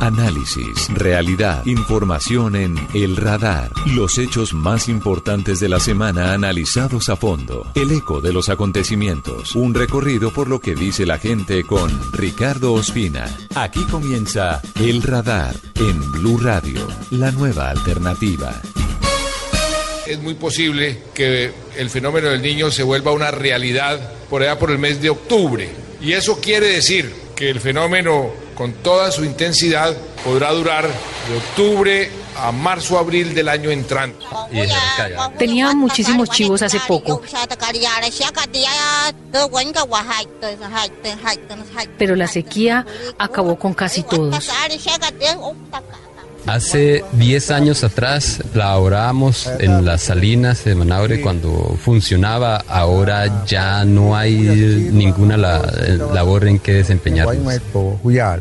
Análisis, realidad, información en El Radar. Los hechos más importantes de la semana analizados a fondo. El eco de los acontecimientos. Un recorrido por lo que dice la gente con Ricardo Ospina. Aquí comienza El Radar en Blue Radio, la nueva alternativa. Es muy posible que el fenómeno del niño se vuelva una realidad por allá por el mes de octubre. Y eso quiere decir que el fenómeno con toda su intensidad podrá durar de octubre a marzo abril del año entrante. Tenía muchísimos chivos hace poco. Pero la sequía acabó con casi todos. Hace 10 años atrás laborábamos en las salinas de Manaure cuando funcionaba, ahora ya no hay ninguna labor en que desempeñarnos.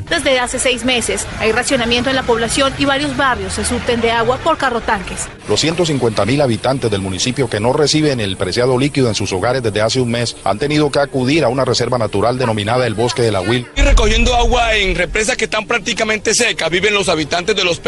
Desde hace seis meses hay racionamiento en la población y varios barrios se surten de agua por carrotanques. Los 150 mil habitantes del municipio que no reciben el preciado líquido en sus hogares desde hace un mes han tenido que acudir a una reserva natural denominada el Bosque de la Huil. Y recogiendo agua en represas que están prácticamente secas, viven los habitantes de los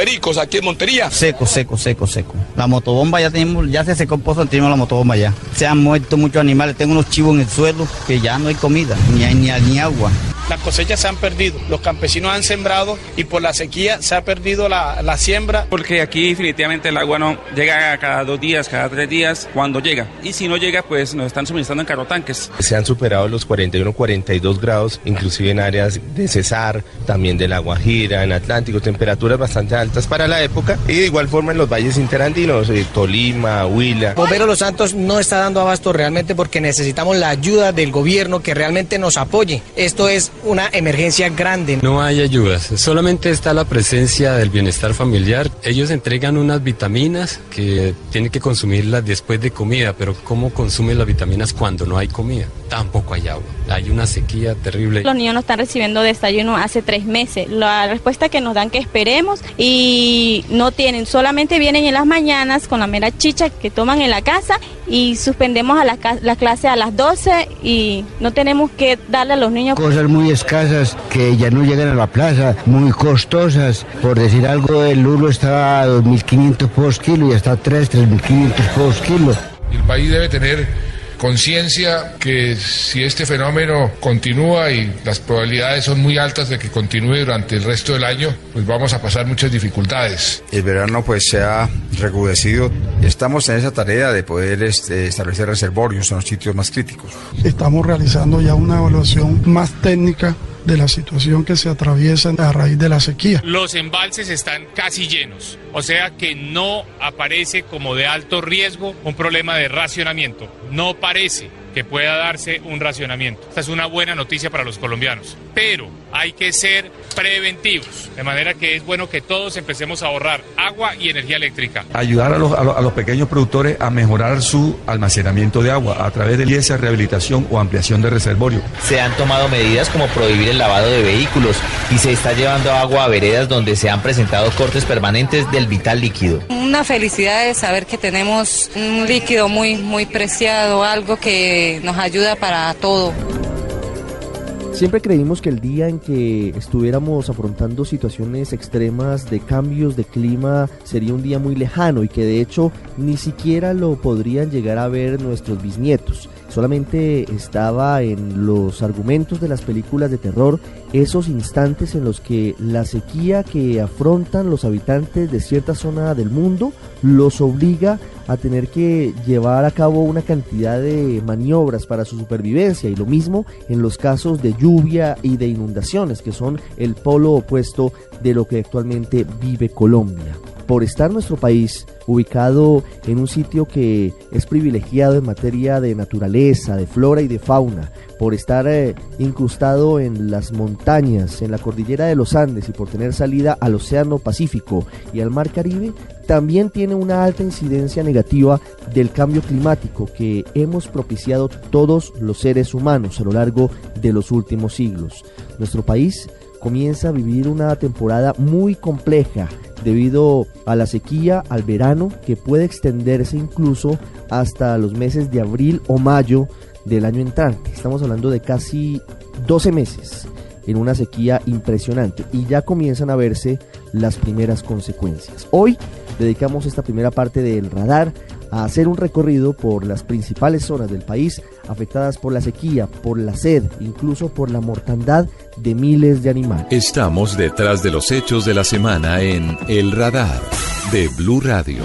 aquí en Montería. Seco, seco, seco, seco. La motobomba ya tenemos, ya se secó el pozo, tenemos la motobomba ya. Se han muerto muchos animales, tengo unos chivos en el suelo que ya no hay comida, ni, ni, ni agua. Las cosechas se han perdido, los campesinos han sembrado y por la sequía se ha perdido la, la siembra. Porque aquí definitivamente el agua no llega cada dos días, cada tres días, cuando llega. Y si no llega, pues nos están suministrando en carrotanques. Se han superado los 41, 42 grados, inclusive en áreas de Cesar, también de La Guajira, en Atlántico, temperaturas bastante altas para la época. Y de igual forma en los valles interandinos, eh, Tolima, Huila. Bombero Los Santos no está dando abasto realmente porque necesitamos la ayuda del gobierno que realmente nos apoye. Esto es una emergencia grande. No hay ayudas, solamente está la presencia del bienestar familiar. Ellos entregan unas vitaminas que tienen que consumirlas después de comida, pero ¿cómo consumen las vitaminas cuando no hay comida? Tampoco hay agua. Hay una sequía terrible. Los niños no están recibiendo desayuno hace tres meses. La respuesta que nos dan que esperemos y no tienen, solamente vienen en las mañanas con la mera chicha que toman en la casa y suspendemos a la, la clase a las 12 y no tenemos que darle a los niños cosas muy escasas que ya no llegan a la plaza, muy costosas. Por decir algo, el lulo está a 2.500 por kilo y hasta 3, 3.500 por kilo. El país debe tener conciencia que si este fenómeno continúa y las probabilidades son muy altas de que continúe durante el resto del año, pues vamos a pasar muchas dificultades. El verano pues se ha recrudecido. Estamos en esa tarea de poder este, establecer reservorios en los sitios más críticos. Estamos realizando ya una evaluación más técnica de la situación que se atraviesa a raíz de la sequía. Los embalses están casi llenos, o sea que no aparece como de alto riesgo un problema de racionamiento. No parece que pueda darse un racionamiento. Esta es una buena noticia para los colombianos, pero hay que ser preventivos, de manera que es bueno que todos empecemos a ahorrar agua y energía eléctrica. Ayudar a los, a los, a los pequeños productores a mejorar su almacenamiento de agua a través de esa rehabilitación o ampliación de reservorio. Se han tomado medidas como prohibir el lavado de vehículos y se está llevando agua a veredas donde se han presentado cortes permanentes del vital líquido. Una felicidad de saber que tenemos un líquido muy, muy preciado, algo que nos ayuda para todo. Siempre creímos que el día en que estuviéramos afrontando situaciones extremas de cambios de clima sería un día muy lejano y que de hecho ni siquiera lo podrían llegar a ver nuestros bisnietos. Solamente estaba en los argumentos de las películas de terror esos instantes en los que la sequía que afrontan los habitantes de cierta zona del mundo los obliga a tener que llevar a cabo una cantidad de maniobras para su supervivencia y lo mismo en los casos de lluvia y de inundaciones que son el polo opuesto de lo que actualmente vive Colombia por estar nuestro país ubicado en un sitio que es privilegiado en materia de naturaleza, de flora y de fauna, por estar eh, incrustado en las montañas, en la cordillera de los Andes y por tener salida al Océano Pacífico y al Mar Caribe, también tiene una alta incidencia negativa del cambio climático que hemos propiciado todos los seres humanos a lo largo de los últimos siglos. Nuestro país comienza a vivir una temporada muy compleja debido a la sequía, al verano, que puede extenderse incluso hasta los meses de abril o mayo del año entrante. Estamos hablando de casi 12 meses en una sequía impresionante y ya comienzan a verse las primeras consecuencias. Hoy dedicamos esta primera parte del radar a hacer un recorrido por las principales zonas del país afectadas por la sequía, por la sed, incluso por la mortandad de miles de animales. Estamos detrás de los hechos de la semana en El Radar de Blue Radio.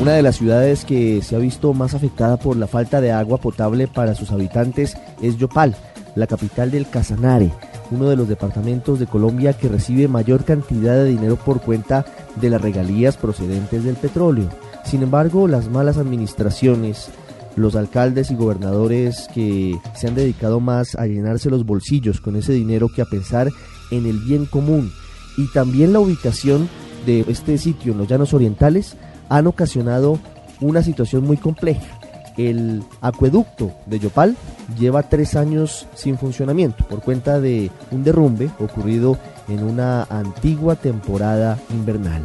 Una de las ciudades que se ha visto más afectada por la falta de agua potable para sus habitantes es Yopal, la capital del Casanare, uno de los departamentos de Colombia que recibe mayor cantidad de dinero por cuenta de las regalías procedentes del petróleo. Sin embargo, las malas administraciones, los alcaldes y gobernadores que se han dedicado más a llenarse los bolsillos con ese dinero que a pensar en el bien común y también la ubicación de este sitio en los llanos orientales han ocasionado una situación muy compleja. El acueducto de Yopal lleva tres años sin funcionamiento por cuenta de un derrumbe ocurrido en una antigua temporada invernal.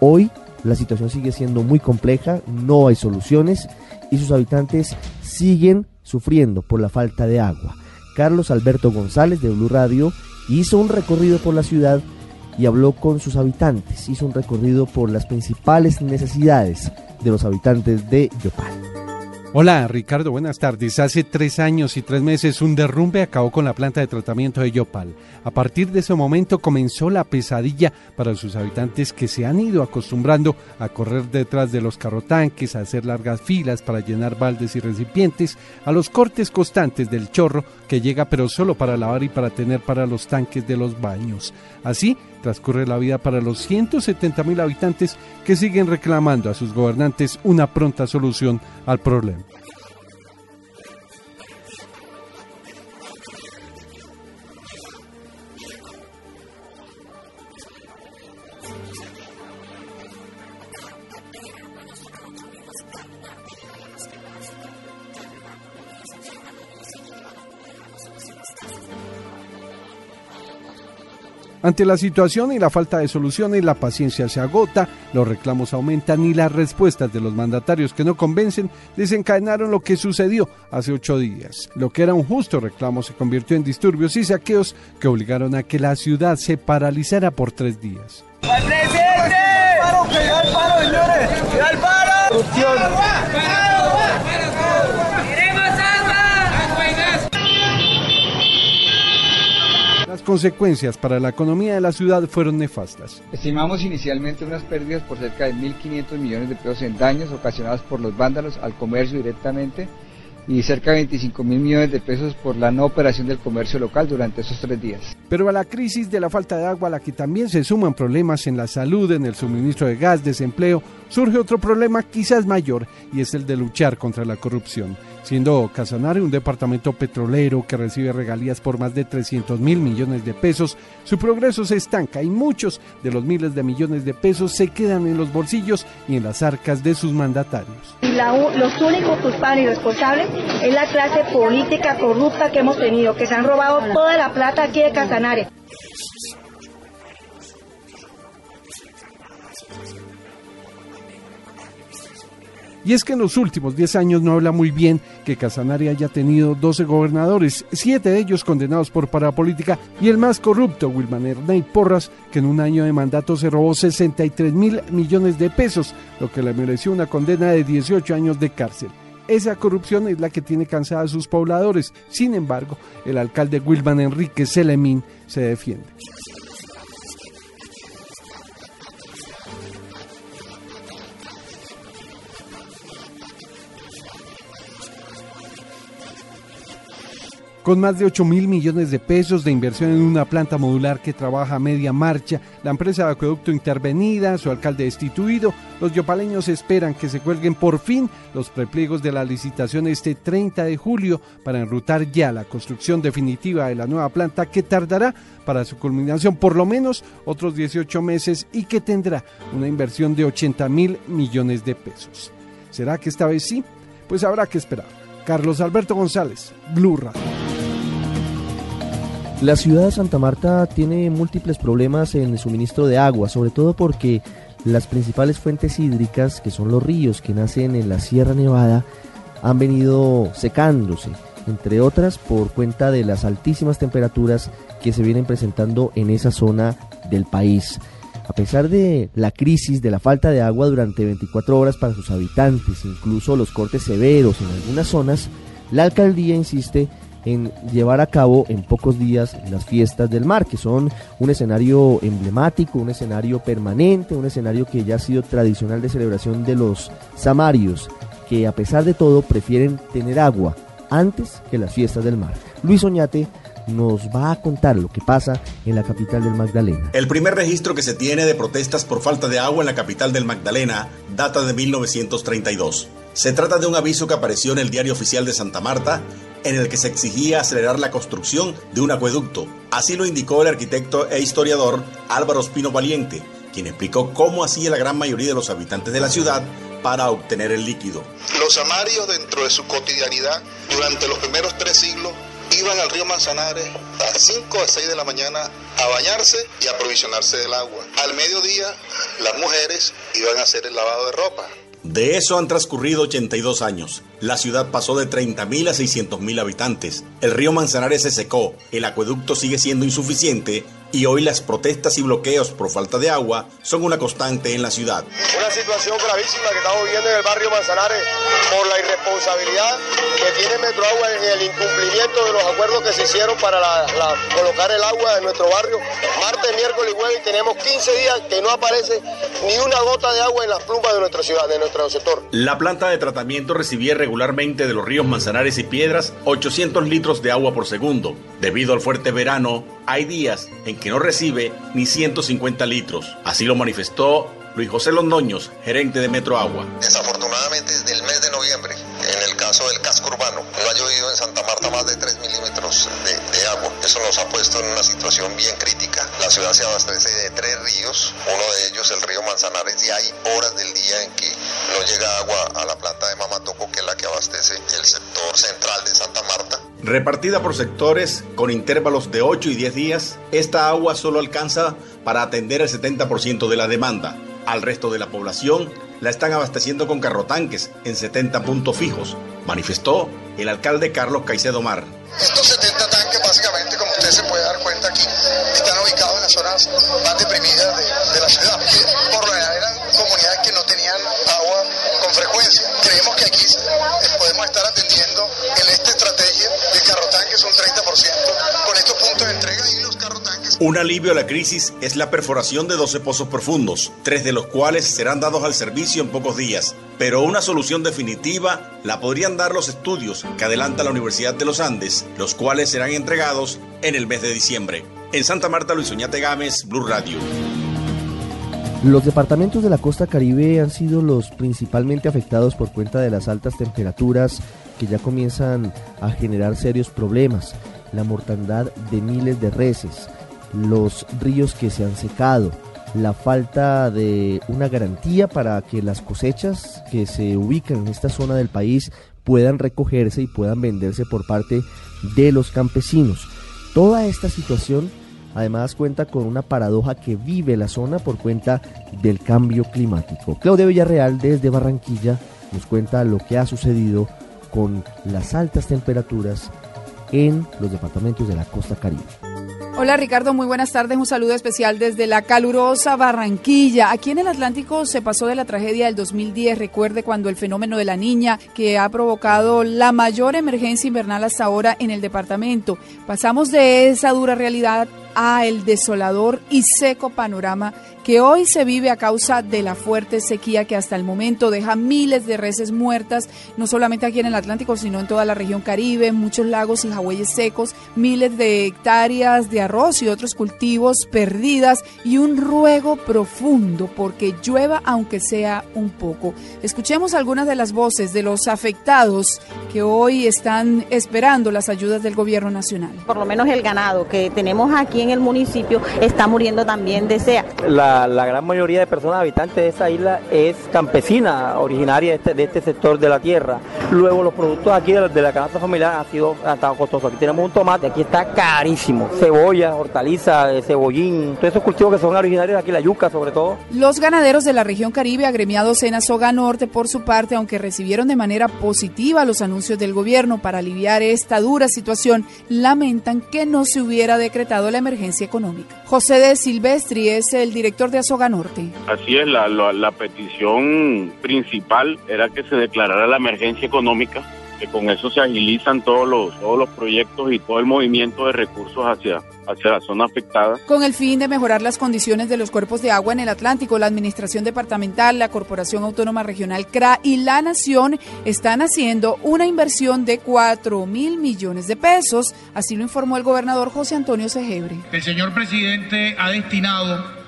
Hoy la situación sigue siendo muy compleja, no hay soluciones y sus habitantes siguen sufriendo por la falta de agua. Carlos Alberto González de Blue Radio hizo un recorrido por la ciudad y habló con sus habitantes, hizo un recorrido por las principales necesidades de los habitantes de Yopal. Hola Ricardo, buenas tardes. Hace tres años y tres meses un derrumbe acabó con la planta de tratamiento de Yopal. A partir de ese momento comenzó la pesadilla para sus habitantes que se han ido acostumbrando a correr detrás de los carrotanques, a hacer largas filas para llenar baldes y recipientes, a los cortes constantes del chorro que llega pero solo para lavar y para tener para los tanques de los baños. Así transcurre la vida para los 170 mil habitantes que siguen reclamando a sus gobernantes una pronta solución al problema. Ante la situación y la falta de soluciones, la paciencia se agota, los reclamos aumentan y las respuestas de los mandatarios que no convencen desencadenaron lo que sucedió hace ocho días. Lo que era un justo reclamo se convirtió en disturbios y saqueos que obligaron a que la ciudad se paralizara por tres días. Las consecuencias para la economía de la ciudad fueron nefastas. Estimamos inicialmente unas pérdidas por cerca de 1.500 millones de pesos en daños ocasionados por los vándalos al comercio directamente y cerca de 25 mil millones de pesos por la no operación del comercio local durante esos tres días. Pero a la crisis de la falta de agua, a la que también se suman problemas en la salud, en el suministro de gas, desempleo, surge otro problema quizás mayor y es el de luchar contra la corrupción. Siendo Casanare un departamento petrolero que recibe regalías por más de 300 mil millones de pesos, su progreso se estanca y muchos de los miles de millones de pesos se quedan en los bolsillos y en las arcas de sus mandatarios. los únicos culpables y responsables es la clase política corrupta que hemos tenido, que se han robado toda la plata aquí de Casanare. Y es que en los últimos 10 años no habla muy bien que Casanare haya tenido 12 gobernadores, 7 de ellos condenados por parapolítica y el más corrupto, Wilman Erney Porras, que en un año de mandato se robó 63 mil millones de pesos, lo que le mereció una condena de 18 años de cárcel. Esa corrupción es la que tiene cansada a sus pobladores. Sin embargo, el alcalde Wilman Enrique Selemín se defiende. Con más de 8 mil millones de pesos de inversión en una planta modular que trabaja a media marcha, la empresa de acueducto intervenida, su alcalde destituido, los yopaleños esperan que se cuelguen por fin los prepliegos de la licitación este 30 de julio para enrutar ya la construcción definitiva de la nueva planta que tardará para su culminación por lo menos otros 18 meses y que tendrá una inversión de 80 mil millones de pesos. ¿Será que esta vez sí? Pues habrá que esperar. Carlos Alberto González, Blue Radio. La ciudad de Santa Marta tiene múltiples problemas en el suministro de agua, sobre todo porque las principales fuentes hídricas, que son los ríos que nacen en la Sierra Nevada, han venido secándose entre otras por cuenta de las altísimas temperaturas que se vienen presentando en esa zona del país. A pesar de la crisis de la falta de agua durante 24 horas para sus habitantes, incluso los cortes severos en algunas zonas, la alcaldía insiste en llevar a cabo en pocos días las fiestas del mar, que son un escenario emblemático, un escenario permanente, un escenario que ya ha sido tradicional de celebración de los samarios, que a pesar de todo prefieren tener agua antes que las fiestas del mar. Luis Oñate nos va a contar lo que pasa en la capital del Magdalena. El primer registro que se tiene de protestas por falta de agua en la capital del Magdalena data de 1932. Se trata de un aviso que apareció en el Diario Oficial de Santa Marta en el que se exigía acelerar la construcción de un acueducto. Así lo indicó el arquitecto e historiador Álvaro Espino Valiente, quien explicó cómo hacía la gran mayoría de los habitantes de la ciudad para obtener el líquido. Los amarios dentro de su cotidianidad durante los primeros tres siglos iban al río Manzanares a 5 a 6 de la mañana a bañarse y a aprovisionarse del agua. Al mediodía las mujeres iban a hacer el lavado de ropa. De eso han transcurrido 82 años. La ciudad pasó de 30.000 a 600.000 habitantes. El río Manzanares se secó, el acueducto sigue siendo insuficiente y hoy las protestas y bloqueos por falta de agua son una constante en la ciudad. Una situación gravísima que estamos viviendo en el barrio Manzanares por la irresponsabilidad que tiene Metroagua en el incumplimiento de los acuerdos que se hicieron para colocar el agua en nuestro barrio. Martes, miércoles y jueves tenemos 15 días que no aparece ni una gota de agua en las plumas de nuestra ciudad, de nuestro sector. La planta de tratamiento recibía regularmente de los ríos Manzanares y Piedras 800 litros de agua por segundo. Debido al fuerte verano, hay días en que no recibe ni 150 litros. Así lo manifestó Luis José Londoños, gerente de Metro Agua. Desafortunadamente, desde el mes de noviembre, en el caso del casco urbano, no ha llovido en Santa Marta más de 3 milímetros de, de, agua. Eso nos ha puesto en una situación bien crítica. La ciudad se abastece de tres ríos, uno de ellos el río Manzanares, y hay horas del día en que no llega agua a la planta de Mamatoco, que es la que abastece el sector central de Santa Marta. Repartida por sectores con intervalos de 8 y 10 días, esta agua solo alcanza para atender el 70% de la demanda. Al resto de la población la están abasteciendo con carrotanques en 70 puntos fijos, manifestó el alcalde Carlos Caicedo Mar. Estos 70 estar atendiendo en esta estrategia de carrotanques un 30% con estos puntos de entrega y los carrotanques. Un alivio a la crisis es la perforación de 12 pozos profundos, tres de los cuales serán dados al servicio en pocos días. Pero una solución definitiva la podrían dar los estudios que adelanta la Universidad de los Andes, los cuales serán entregados en el mes de diciembre. En Santa Marta, Luis Oñate Gámez, Blue Radio. Los departamentos de la costa caribe han sido los principalmente afectados por cuenta de las altas temperaturas que ya comienzan a generar serios problemas, la mortandad de miles de reses, los ríos que se han secado, la falta de una garantía para que las cosechas que se ubican en esta zona del país puedan recogerse y puedan venderse por parte de los campesinos. Toda esta situación Además cuenta con una paradoja que vive la zona por cuenta del cambio climático. Claudia Villarreal desde Barranquilla nos cuenta lo que ha sucedido con las altas temperaturas en los departamentos de la costa caribe. Hola Ricardo, muy buenas tardes. Un saludo especial desde la calurosa Barranquilla. Aquí en el Atlántico se pasó de la tragedia del 2010. Recuerde cuando el fenómeno de la niña que ha provocado la mayor emergencia invernal hasta ahora en el departamento. Pasamos de esa dura realidad a el desolador y seco panorama que hoy se vive a causa de la fuerte sequía que hasta el momento deja miles de reses muertas, no solamente aquí en el Atlántico, sino en toda la región Caribe, muchos lagos y jagüeyes secos, miles de hectáreas de arroz y otros cultivos perdidas y un ruego profundo porque llueva aunque sea un poco. Escuchemos algunas de las voces de los afectados que hoy están esperando las ayudas del gobierno nacional. Por lo menos el ganado que tenemos aquí aquí en el municipio está muriendo también de SEA. La, la gran mayoría de personas habitantes de esa isla es campesina, originaria de este, de este sector de la tierra. Luego los productos aquí de, de la canasta familiar han sido han estado costosos. Aquí tenemos un tomate, aquí está carísimo. Cebolla, hortaliza, eh, cebollín, todos esos cultivos que son originarios de aquí, la yuca sobre todo. Los ganaderos de la región Caribe, agremiados en Azoga Norte, por su parte, aunque recibieron de manera positiva los anuncios del gobierno para aliviar esta dura situación, lamentan que no se hubiera decretado la emergencia económica. José de Silvestri es el director de Azoga Norte. Así es, la, la, la petición principal era que se declarara la emergencia económica que con eso se agilizan todos los, todos los proyectos y todo el movimiento de recursos hacia, hacia la zona afectada. Con el fin de mejorar las condiciones de los cuerpos de agua en el Atlántico, la Administración Departamental, la Corporación Autónoma Regional CRA y la Nación están haciendo una inversión de 4 mil millones de pesos, así lo informó el gobernador José Antonio Segebre. El señor presidente ha destinado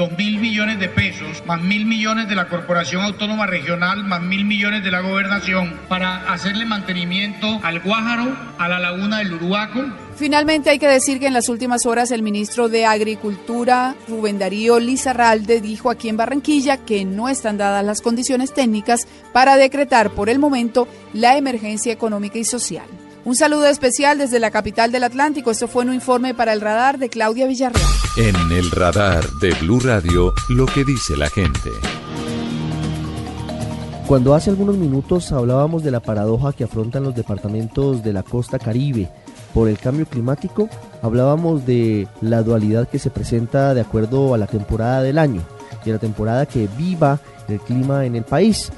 dos mil millones de pesos, más mil millones de la Corporación Autónoma Regional, más mil millones de la Gobernación, para hacerle mantenimiento al Guájaro, a la laguna del Uruaco. Finalmente hay que decir que en las últimas horas el ministro de Agricultura, Rubén Darío Lizarralde, dijo aquí en Barranquilla que no están dadas las condiciones técnicas para decretar por el momento la emergencia económica y social. Un saludo especial desde la capital del Atlántico. Esto fue un informe para el radar de Claudia Villarreal. En el radar de Blue Radio, lo que dice la gente. Cuando hace algunos minutos hablábamos de la paradoja que afrontan los departamentos de la costa caribe por el cambio climático, hablábamos de la dualidad que se presenta de acuerdo a la temporada del año y a la temporada que viva el clima en el país.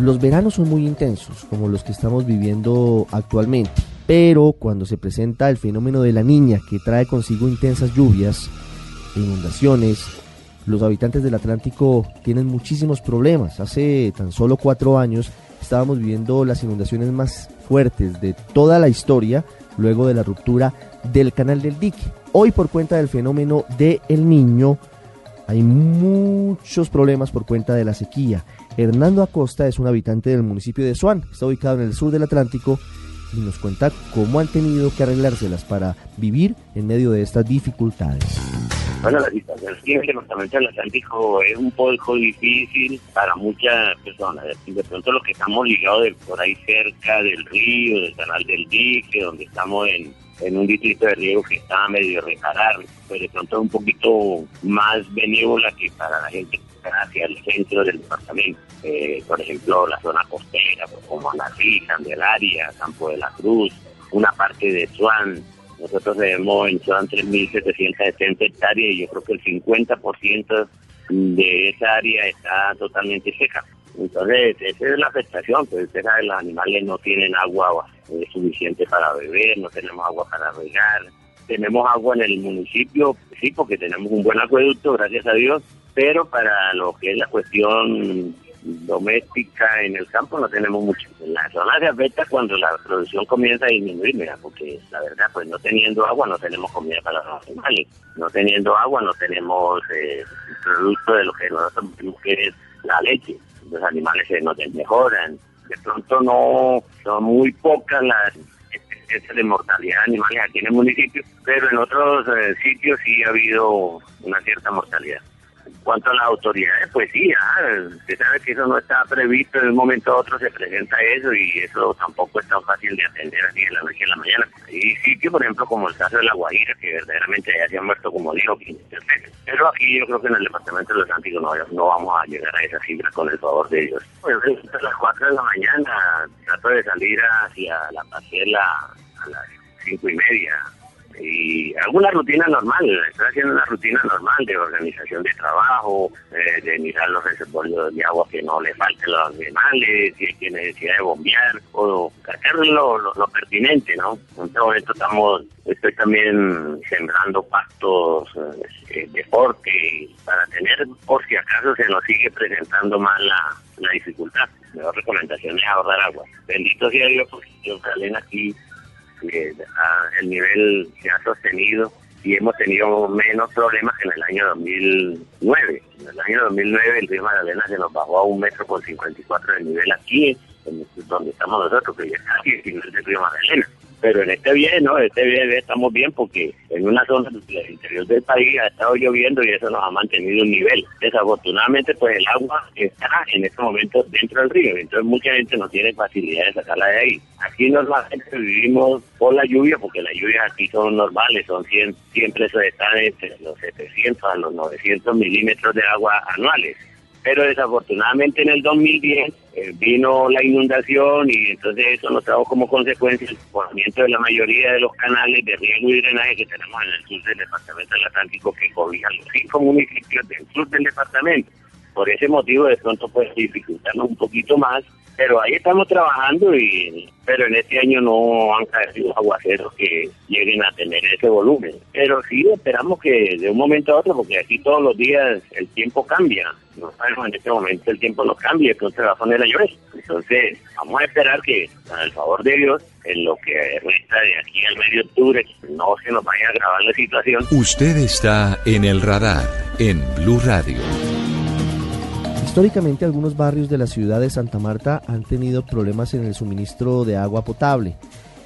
Los veranos son muy intensos, como los que estamos viviendo actualmente, pero cuando se presenta el fenómeno de la niña que trae consigo intensas lluvias inundaciones, los habitantes del Atlántico tienen muchísimos problemas. Hace tan solo cuatro años estábamos viviendo las inundaciones más fuertes de toda la historia luego de la ruptura del canal del dique. Hoy por cuenta del fenómeno de El Niño hay muchos problemas por cuenta de la sequía. Hernando Acosta es un habitante del municipio de Suán, está ubicado en el sur del Atlántico y nos cuenta cómo han tenido que arreglárselas para vivir en medio de estas dificultades. Bueno, la situación aquí en el departamento del Atlántico es un poco difícil para muchas personas. De pronto los que estamos ligados de por ahí cerca del río, del canal del dique, donde estamos en, en un distrito de riego que está medio reparar, pues de pronto es un poquito más benévola que para la gente hacia el centro del departamento. Eh, por ejemplo, la zona costera, pues, como Anarí, Candelaria, Campo de la Cruz, una parte de Suán. Nosotros tenemos en Suán 3.760 hectáreas y yo creo que el 50% de esa área está totalmente seca. Entonces, esa es la afectación, pues usted sabe, los animales no tienen agua eh, suficiente para beber, no tenemos agua para regar, tenemos agua en el municipio, sí, porque tenemos un buen acueducto, gracias a Dios, pero para lo que es la cuestión doméstica en el campo no tenemos mucho. La zona se afecta cuando la producción comienza a disminuir, mira, porque la verdad, pues no teniendo agua no tenemos comida para los animales, no teniendo agua no tenemos eh, producto de lo que nosotros tenemos que es la leche. Los animales se nos desmejoran. De pronto no son muy pocas las especies de mortalidad animales aquí en el municipio, pero en otros eh, sitios sí ha habido una cierta mortalidad. Cuanto a las autoridades, pues sí, ah, usted sabe que eso no está previsto, de un momento a otro se presenta eso y eso tampoco es tan fácil de atender así de la noche a la mañana. Hay sitios, por ejemplo, como el caso de La Guajira, que verdaderamente ya se han muerto como digo, 15 veces. Pero aquí yo creo que en el departamento de los Antiguos no, no vamos a llegar a esas cifras con el favor de Dios. Pues a las 4 de la mañana trato de salir hacia la parcela a las cinco y media y alguna rutina normal, estoy haciendo una rutina normal de organización de trabajo, eh, de mirar los reservorios de agua que no le falten los animales, si hay necesidad de bombear, o hacer lo, pertinente, ¿no? En este momento estamos, estoy también sembrando pastos eh, deporte para tener, por si acaso se nos sigue presentando más la, la dificultad. Mejor recomendación es ahorrar agua. Bendito sea Dios, porque yo salen aquí eh, el nivel se ha sostenido y hemos tenido menos problemas que en el año 2009. En el año 2009 el río Magdalena se nos bajó a un metro con 54 de nivel aquí, donde estamos nosotros, que ya casi el nivel del río Magdalena. Pero en este bien, ¿no? Este bien estamos bien porque en una zona del interior del país ha estado lloviendo y eso nos ha mantenido un nivel. Desafortunadamente, pues el agua está en este momento dentro del río, entonces mucha gente no tiene facilidad de sacarla de ahí. Aquí normalmente vivimos por la lluvia, porque las lluvias aquí son normales, son siempre se están entre los 700 a los 900 milímetros de agua anuales pero desafortunadamente en el 2010 eh, vino la inundación y entonces eso nos trajo como consecuencia el desbordamiento de la mayoría de los canales de riego y drenaje que tenemos en el sur del departamento del Atlántico que cobijan los cinco municipios del sur del departamento. Por ese motivo de pronto puede dificultarnos un poquito más pero ahí estamos trabajando y pero en este año no han caído aguaceros que lleguen a tener ese volumen. Pero sí esperamos que de un momento a otro porque aquí todos los días el tiempo cambia. No sabemos en este momento el tiempo nos cambia entonces va a poner a llover entonces vamos a esperar que con el favor de Dios en lo que resta de aquí al medio octubre no se nos vaya a agravar la situación. Usted está en el radar en Blue Radio Históricamente algunos barrios de la ciudad de Santa Marta han tenido problemas en el suministro de agua potable.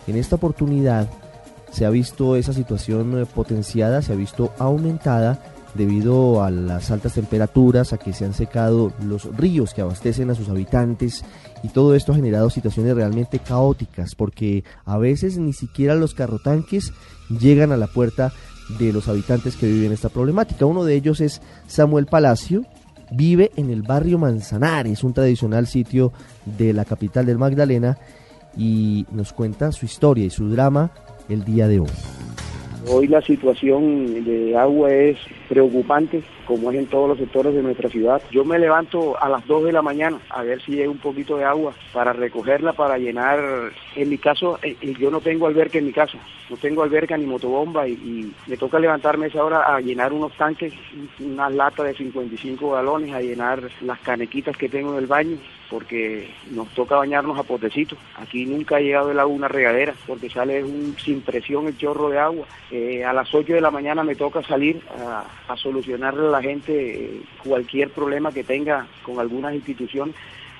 En esta oportunidad se ha visto esa situación eh, potenciada, se ha visto aumentada debido a las altas temperaturas, a que se han secado los ríos que abastecen a sus habitantes y todo esto ha generado situaciones realmente caóticas porque a veces ni siquiera los carrotanques llegan a la puerta de los habitantes que viven esta problemática. Uno de ellos es Samuel Palacio, vive en el barrio Manzanares, un tradicional sitio de la capital del Magdalena, y nos cuenta su historia y su drama el día de hoy. Hoy la situación de agua es preocupante, como es en todos los sectores de nuestra ciudad. Yo me levanto a las 2 de la mañana a ver si hay un poquito de agua para recogerla, para llenar. En mi caso, eh, eh, yo no tengo alberca en mi casa, no tengo alberca ni motobomba y, me toca levantarme esa hora a llenar unos tanques, unas latas de 55 galones, a llenar las canequitas que tengo en el baño porque nos toca bañarnos a potecitos. Aquí nunca ha llegado el agua una regadera, porque sale un, sin presión el chorro de agua. Eh, a las 8 de la mañana me toca salir a, a solucionarle a la gente cualquier problema que tenga con algunas instituciones.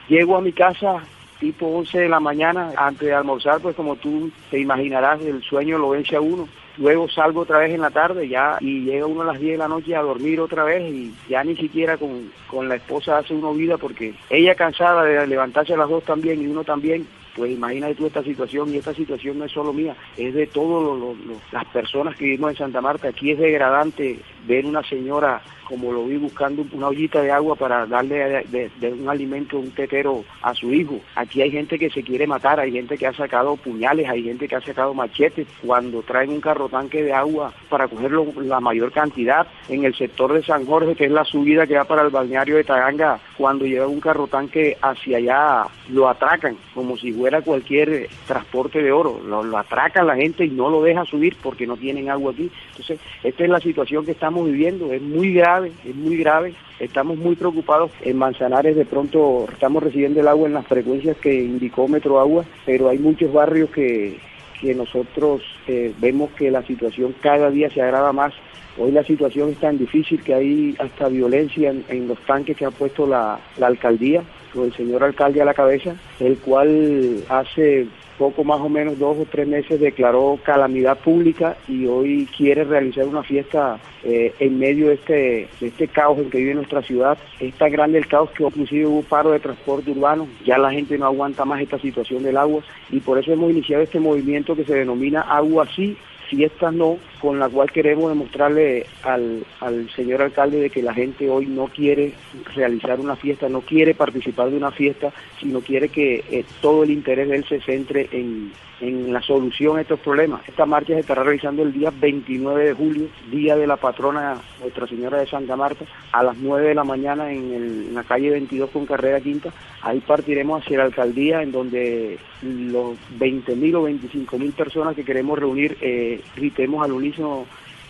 Llego a mi casa tipo 11 de la mañana, antes de almorzar, pues como tú te imaginarás, el sueño lo vence a uno Luego salgo otra vez en la tarde ya y llega uno a las 10 de la noche a dormir otra vez y ya ni siquiera con, con la esposa hace uno vida porque ella cansada de levantarse a las dos también y uno también pues imagínate tú esta situación y esta situación no es solo mía, es de todas las personas que vivimos en Santa Marta. Aquí es degradante ver una señora como lo vi buscando una ollita de agua para darle de, un alimento, un tetero a su hijo. Aquí hay gente que se quiere matar, hay gente que ha sacado puñales, hay gente que ha sacado machetes cuando traen un carro tanque de agua para cogerlo la mayor cantidad. En el sector de San Jorge, que es la subida que va para el balneario de Taganga, cuando lleva un carro tanque hacia allá, lo atracan como si fuera cualquier transporte de oro. Lo, lo atracan la gente y no lo deja subir porque no tienen agua aquí. Entonces, esta es la situación que estamos viviendo, es muy grave es muy grave. Estamos muy preocupados. En Manzanares de pronto estamos recibiendo el agua en las frecuencias que indicó Metro Agua, pero hay muchos barrios que, que nosotros eh, vemos que la situación cada día se agrava más. Hoy la situación es tan difícil que hay hasta violencia en, los tanques que ha puesto la, la alcaldía, con el señor alcalde a la cabeza, el cual hace poco más o menos dos o tres meses declaró calamidad pública y hoy quiere realizar una fiesta eh, en medio de este, este caos en que vive nuestra ciudad. Es tan grande el caos que inclusive hubo paro de transporte urbano, ya la gente no aguanta más esta situación del agua y por eso hemos iniciado este movimiento que se denomina Agua Sí, fiestas no, con la cual queremos demostrarle al, al señor alcalde de que la gente hoy no quiere realizar una fiesta, no quiere participar de una fiesta, sino quiere que eh, todo el interés de él se centre en, en la solución a estos problemas. Esta marcha se estará realizando el día 29 de julio, día de la patrona Nuestra Señora de Santa Marta, a las 9 de la mañana en, la calle 22 con carrera quinta. Ahí partiremos hacia la alcaldía, en donde los 20.000 o 25.000 personas que queremos reunir, eh, gritemos al unísono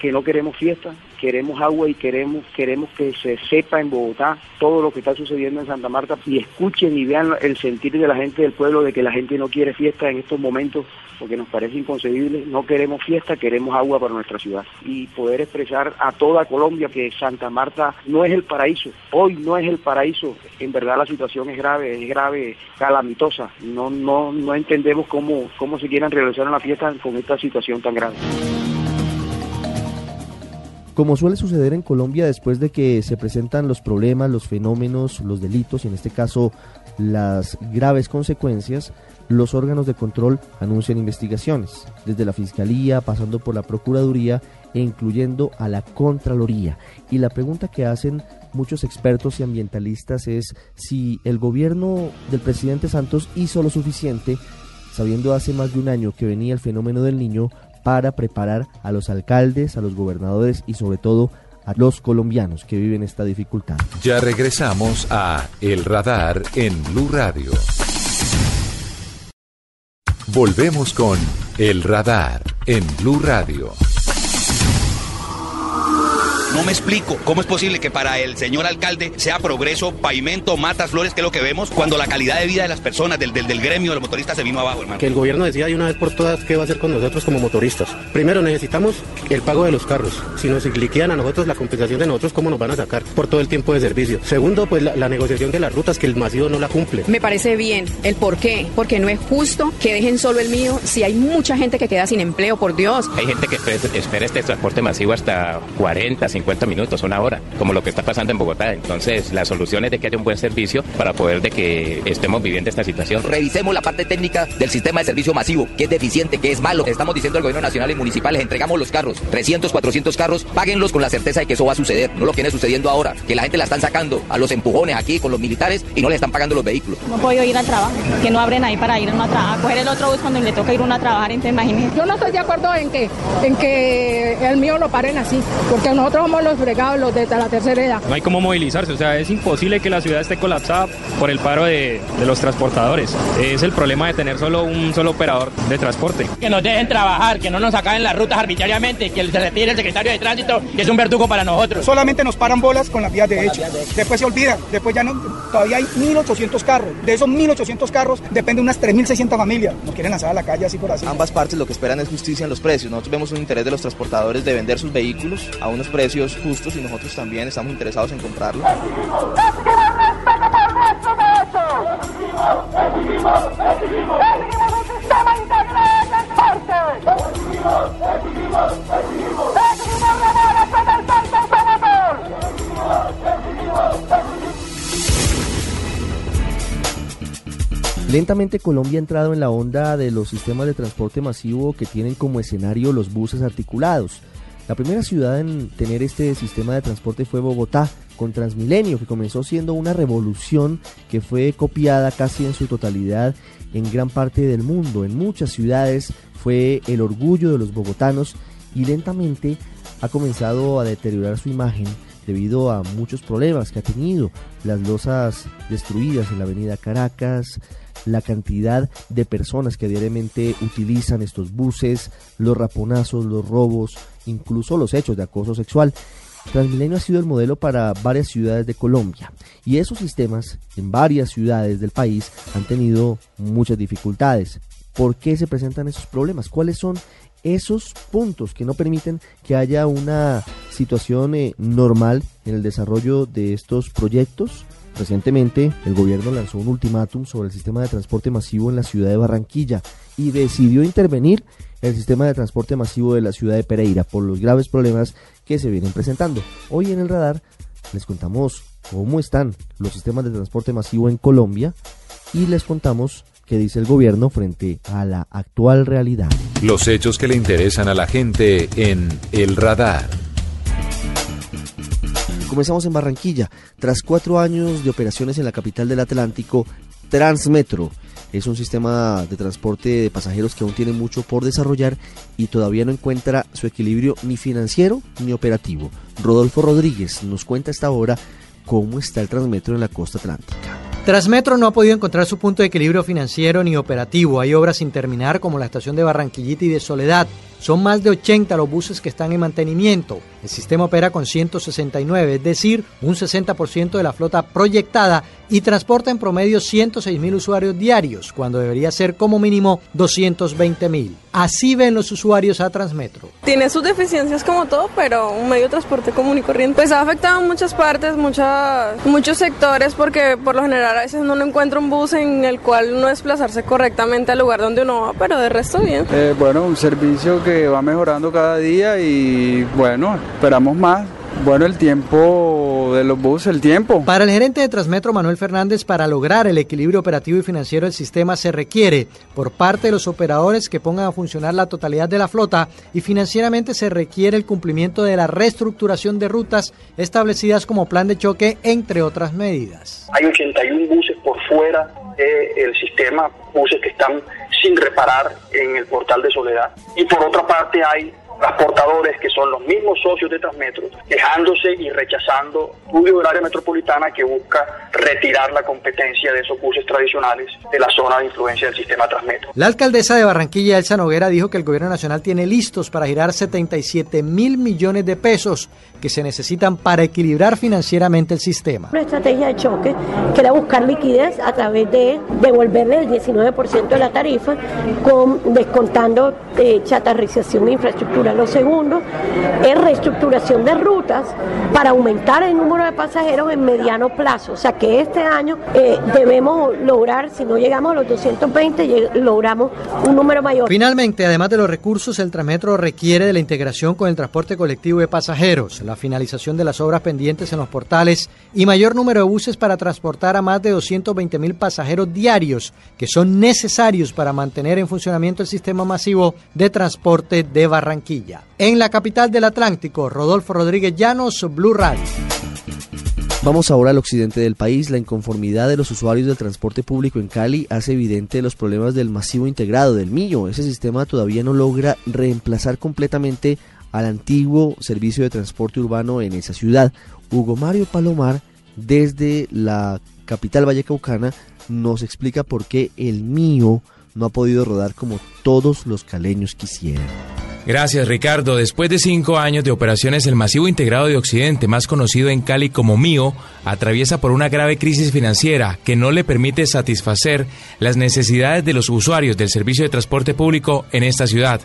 que no queremos fiesta, queremos agua y queremos queremos que se sepa en Bogotá todo lo que está sucediendo en Santa Marta y escuchen y vean el sentir de la gente del pueblo de que la gente no quiere fiesta en estos momentos porque nos parece inconcebible. No queremos fiesta, queremos agua para nuestra ciudad y poder expresar a toda Colombia que Santa Marta no es el paraíso. Hoy no es el paraíso. En verdad la situación es grave, es grave, calamitosa. No no no entendemos cómo cómo se quieran realizar una fiesta con esta situación tan grave. Como suele suceder en Colombia después de que se presentan los problemas, los fenómenos, los delitos, y en este caso las graves consecuencias, los órganos de control anuncian investigaciones, desde la Fiscalía, pasando por la Procuraduría e incluyendo a la Contraloría. Y la pregunta que hacen muchos expertos y ambientalistas es si el gobierno del presidente Santos hizo lo suficiente, sabiendo hace más de un año que venía el fenómeno del niño, para preparar a los alcaldes, a los gobernadores y sobre todo a los colombianos que viven esta dificultad. Ya regresamos a El Radar en Blue Radio. Volvemos con El Radar en Blue Radio. No me explico cómo es posible que para el señor alcalde sea progreso, pavimento, matas, flores, que es lo que vemos, cuando la calidad de vida de las personas, del, del, del gremio de los motoristas se vino abajo, hermano. Que el gobierno decida de una vez por todas qué va a hacer con nosotros como motoristas. Primero necesitamos el pago de los carros. Si nos liquidan a nosotros la compensación de nosotros, ¿cómo nos van a sacar por todo el tiempo de servicio? Segundo, pues la, la negociación de las rutas, que el masivo no la cumple. Me parece bien. ¿El por qué? Porque no es justo que dejen solo el mío si hay mucha gente que queda sin empleo, por Dios. Hay gente que espera, espera este transporte masivo hasta 40, 50 minutos, una hora, como lo que está pasando en Bogotá. Entonces, la solución es de que haya un buen servicio para poder de que estemos viviendo esta situación. Revisemos la parte técnica del sistema de servicio masivo, que es deficiente, que es malo. Estamos diciendo al gobierno nacional y municipal, les entregamos los carros, 300, 400 carros, páguenlos con la certeza de que eso va a suceder. No lo que viene sucediendo ahora, que la gente la están sacando a los empujones aquí con los militares y no le están pagando los vehículos. No puedo ir al trabajo, que no abren ahí para ir a trabajar, coger el otro bus cuando le toca ir uno a trabajar, entonces imagínense. Yo no estoy de acuerdo en que, en que el mío lo paren así, porque nosotros somos los fregados, los de la tercera edad. No hay cómo movilizarse, o sea, es imposible que la ciudad esté colapsada por el paro de, de los transportadores. Es el problema de tener solo un solo operador de transporte. Que nos dejen trabajar, que no nos acaben las rutas arbitrariamente, que se retire el secretario de tránsito, que es un verdugo para nosotros. Solamente nos paran bolas con las vías de hecho. Después se olvidan, después ya no, todavía hay 1.800 carros. De esos 1.800 carros depende unas 3.600 familias. Nos quieren lanzar a la calle así por así. Ambas partes lo que esperan es justicia en los precios. Nosotros vemos un interés de los transportadores de vender sus vehículos a unos precios justos y nosotros también estamos interesados en comprarlo. Lentamente Colombia ha entrado en la onda de los sistemas de transporte masivo que tienen como escenario los buses articulados. La primera ciudad en tener este sistema de transporte fue Bogotá, con Transmilenio, que comenzó siendo una revolución que fue copiada casi en su totalidad en gran parte del mundo. En muchas ciudades fue el orgullo de los bogotanos y lentamente ha comenzado a deteriorar su imagen debido a muchos problemas que ha tenido. Las losas destruidas en la avenida Caracas, la cantidad de personas que diariamente utilizan estos buses, los raponazos, los robos, incluso los hechos de acoso sexual. Transmilenio ha sido el modelo para varias ciudades de Colombia y esos sistemas en varias ciudades del país han tenido muchas dificultades. ¿Por qué se presentan esos problemas? ¿Cuáles son esos puntos que no permiten que haya una situación eh, normal en el desarrollo de estos proyectos? Recientemente, el gobierno lanzó un ultimátum sobre el sistema de transporte masivo en la ciudad de Barranquilla y decidió intervenir el sistema de transporte masivo de la ciudad de Pereira por los graves problemas que se vienen presentando. Hoy en el radar les contamos cómo están los sistemas de transporte masivo en Colombia y les contamos qué dice el gobierno frente a la actual realidad. Los hechos que le interesan a la gente en El Radar. Comenzamos en Barranquilla. Tras cuatro años de operaciones en la capital del Atlántico, Transmetro es un sistema de transporte de pasajeros que aún tiene mucho por desarrollar y todavía no encuentra su equilibrio ni financiero ni operativo. Rodolfo Rodríguez nos cuenta esta hora cómo está el Transmetro en la costa atlántica. Transmetro no ha podido encontrar su punto de equilibrio financiero ni operativo. Hay obras sin terminar como la estación de Barranquillita y de Soledad. Son más de 80 los buses que están en mantenimiento. El sistema opera con 169, es decir, un 60% de la flota proyectada y transporta en promedio 106 mil usuarios diarios, cuando debería ser como mínimo 220 mil. Así ven los usuarios a Transmetro. Tiene sus deficiencias como todo, pero un medio de transporte común y corriente. Pues ha afectado en muchas partes, muchas, muchos sectores, porque por lo general a veces uno no encuentra un bus en el cual no desplazarse correctamente al lugar donde uno va, pero de resto bien. Eh, bueno, un servicio que va mejorando cada día y bueno, esperamos más. Bueno, el tiempo de los buses, el tiempo. Para el gerente de Transmetro, Manuel Fernández, para lograr el equilibrio operativo y financiero del sistema se requiere por parte de los operadores que pongan a funcionar la totalidad de la flota y financieramente se requiere el cumplimiento de la reestructuración de rutas establecidas como plan de choque, entre otras medidas. Hay 81 buses fuera del sistema, buses que están sin reparar en el portal de Soledad. Y por otra parte hay transportadores que son los mismos socios de Transmetro, quejándose y rechazando estudio del área metropolitana que busca retirar la competencia de esos buses tradicionales de la zona de influencia del sistema Transmetro. La alcaldesa de Barranquilla, Elsa Noguera, dijo que el gobierno nacional tiene listos para girar 77 mil millones de pesos que se necesitan para equilibrar financieramente el sistema. Una estrategia de choque que era buscar liquidez a través de devolverle el 19% de la tarifa con descontando eh, chatarrización de infraestructura lo segundo es reestructuración de rutas para aumentar el número de pasajeros en mediano plazo. O sea que este año eh, debemos lograr, si no llegamos a los 220, logramos un número mayor. Finalmente, además de los recursos, el Transmetro requiere de la integración con el transporte colectivo de pasajeros, la finalización de las obras pendientes en los portales y mayor número de buses para transportar a más de 220 mil pasajeros diarios que son necesarios para mantener en funcionamiento el sistema masivo de transporte de Barranquilla. En la capital del Atlántico, Rodolfo Rodríguez Llanos, Blue Radio. Vamos ahora al occidente del país. La inconformidad de los usuarios del transporte público en Cali hace evidente los problemas del masivo integrado del Millo. Ese sistema todavía no logra reemplazar completamente al antiguo servicio de transporte urbano en esa ciudad. Hugo Mario Palomar, desde la capital vallecaucana, nos explica por qué el Mío no ha podido rodar como todos los caleños quisieran. Gracias, Ricardo. Después de cinco años de operaciones, el masivo integrado de Occidente, más conocido en Cali como MIO, atraviesa por una grave crisis financiera que no le permite satisfacer las necesidades de los usuarios del servicio de transporte público en esta ciudad.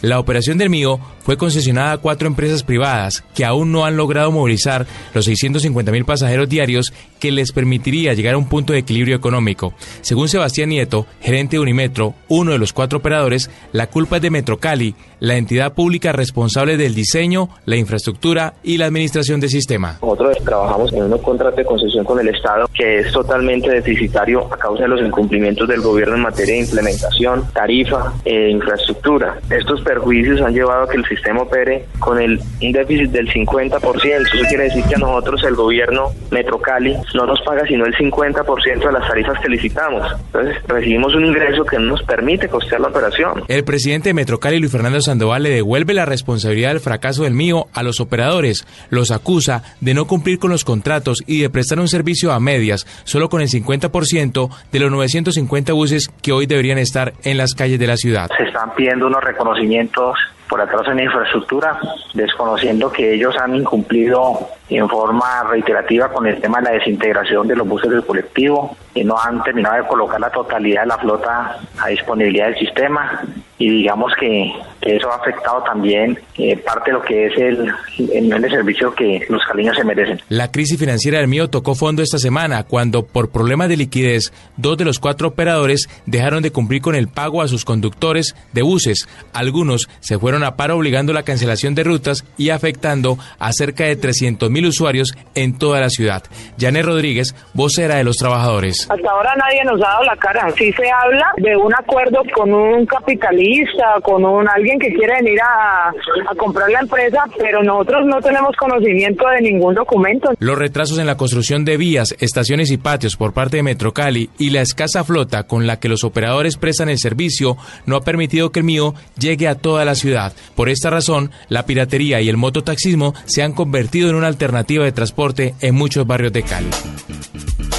La operación del MIO fue concesionada a cuatro empresas privadas que aún no han logrado movilizar los 650 mil pasajeros diarios que les permitiría llegar a un punto de equilibrio económico. Según Sebastián Nieto, gerente de Unimetro, uno de los cuatro operadores, la culpa es de Metro Cali, la entidad pública responsable del diseño, la infraestructura y la administración del sistema. Nosotros trabajamos en un contrato de concesión con el Estado que es totalmente deficitario a causa de los incumplimientos del gobierno en materia de implementación, tarifa e infraestructura. Estos perjuicios han llevado a que el sistema opere con el, un déficit del 50%. Eso quiere decir que a nosotros el gobierno Metro Cali no nos paga sino el 50% de las tarifas que licitamos. Entonces recibimos un ingreso que no nos permite costear la operación. El presidente de Metro Cali, Luis Fernando Sandoval, le devuelve la responsabilidad del fracaso del mío a los operadores. Los acusa de no cumplir con los contratos y de prestar un servicio a medias, solo con el 50% de los 950 buses que hoy deberían estar en las calles de la ciudad. Se están pidiendo unos reconocimientos por atrás en la infraestructura, desconociendo que ellos han incumplido en forma reiterativa con el tema de la desintegración de los buses del colectivo y no han terminado de colocar la totalidad de la flota a disponibilidad del sistema y digamos que, eso ha afectado también eh, parte de lo que es el, el, nivel de servicio que los caliños se merecen. La crisis financiera del mío tocó fondo esta semana cuando por problemas de liquidez dos de los cuatro operadores dejaron de cumplir con el pago a sus conductores de buses. Algunos se fueron a paro obligando la cancelación de rutas y afectando a cerca de 300 mil usuarios en toda la ciudad. Janet Rodríguez, vocera de los trabajadores. Hasta ahora nadie nos ha dado la cara. Sí se habla de un acuerdo con un capitalista, con un alguien que quiere venir a, a comprar la empresa, pero nosotros no tenemos conocimiento de ningún documento. Los retrasos en la construcción de vías, estaciones y patios por parte de Metrocali y la escasa flota con la que los operadores prestan el servicio no ha permitido que el mío llegue a toda la ciudad. Por esta razón, la piratería y el mototaxismo se han convertido en una alternativa de transporte en muchos barrios de Cali.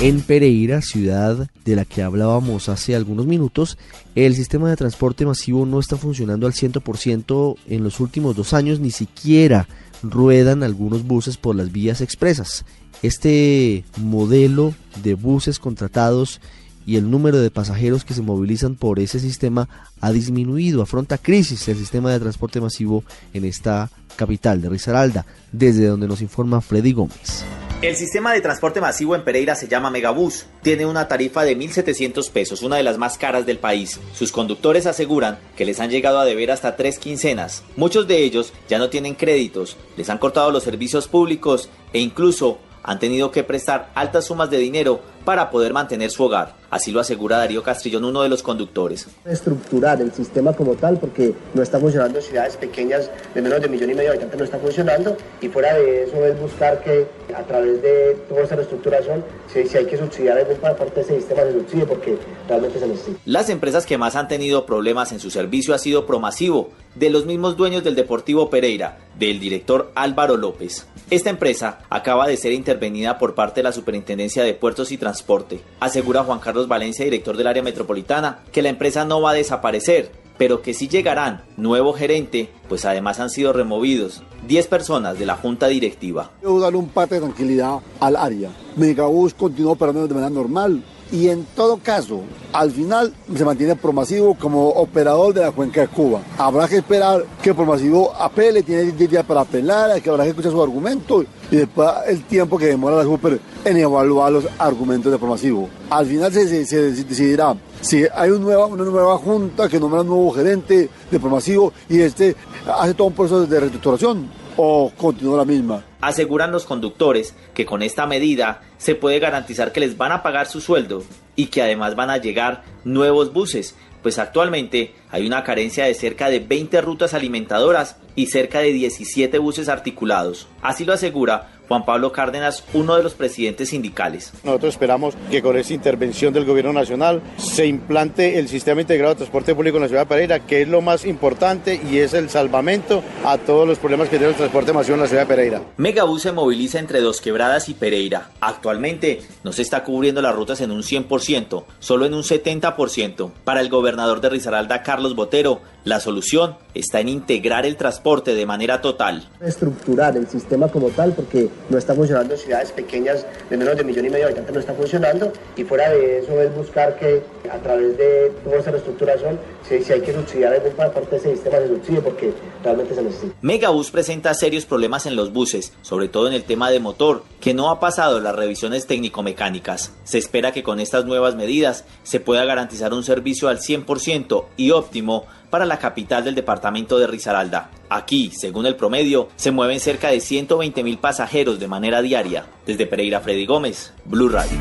En Pereira, ciudad de la que hablábamos hace algunos minutos, el sistema de transporte masivo no está funcionando al 100% en los últimos dos años, ni siquiera ruedan algunos buses por las vías expresas. Este modelo de buses contratados y el número de pasajeros que se movilizan por ese sistema ha disminuido, afronta crisis el sistema de transporte masivo en esta capital de Risaralda, desde donde nos informa Freddy Gómez. El sistema de transporte masivo en Pereira se llama Megabús. Tiene una tarifa de 1.700 pesos, una de las más caras del país. Sus conductores aseguran que les han llegado a deber hasta tres quincenas. Muchos de ellos ya no tienen créditos, les han cortado los servicios públicos e incluso han tenido que prestar altas sumas de dinero para poder mantener su hogar. Así lo asegura Darío Castrillón, uno de los conductores. Estructurar el sistema como tal, porque no está funcionando en ciudades pequeñas de menos de un millón y medio de habitantes, no está funcionando. Y fuera de eso es buscar que a través de toda esa reestructuración, si, si hay que subsidiar alguna parte de ese sistema, se subsidie porque realmente se necesita. Las empresas que más han tenido problemas en su servicio ha sido Promasivo, de los mismos dueños del Deportivo Pereira, del director Álvaro López. Esta empresa acaba de ser intervenida por parte de la Superintendencia de Puertos y Transporte. Asegura Juan Carlos Valencia, director del área metropolitana, que la empresa no va a desaparecer, pero que sí llegarán nuevo gerente, pues además han sido removidos 10 personas de la junta directiva. Quiero darle un parte de tranquilidad al área. Megabús continúa operando de manera normal y en todo caso, al final se mantiene Promasivo como operador de la cuenca de Cuba. Habrá que esperar que Promasivo apele, tiene 10 días para apelar, que habrá que escuchar su argumento y después el tiempo que demora la Super en evaluar los argumentos de Promasivo. Al final se, decidirá si hay un nueva, una nueva junta que nombra un nuevo gerente de Promasivo y este hace todo un proceso de reestructuración o la misma. Aseguran los conductores que con esta medida se puede garantizar que les van a pagar su sueldo y que además van a llegar nuevos buses, pues actualmente hay una carencia de cerca de 20 rutas alimentadoras y cerca de 17 buses articulados. Así lo asegura Juan Pablo Cárdenas, uno de los presidentes sindicales. Nosotros esperamos que con esta intervención del gobierno nacional se implante el sistema integrado de transporte público en la ciudad de Pereira, que es lo más importante y es el salvamento a todos los problemas que tiene el transporte masivo en la ciudad de Pereira. Megabús se moviliza entre Dos Quebradas y Pereira. Actualmente no se está cubriendo las rutas en un 100%, solo en un 70%. Para el gobernador de Risaralda, Carlos Botero, la solución está en integrar el transporte de manera total. Estructurar el sistema como tal, porque no está funcionando en ciudades pequeñas de menos de millón y medio de habitantes, no está funcionando. Y fuera de eso es buscar que a través de toda esa reestructuración, si, hay que subsidiar parte de ese sistema, se subsidie porque realmente se necesita. Megabús presenta serios problemas en los buses, sobre todo en el tema de motor, que no ha pasado las revisiones técnico-mecánicas. Se espera que con estas nuevas medidas se pueda garantizar un servicio al 100% y óptimo para la capital del departamento de Risaralda. Aquí, según el promedio, se mueven cerca de 120 mil pasajeros de manera diaria. Desde Pereira, Freddy Gómez, Blue Radio.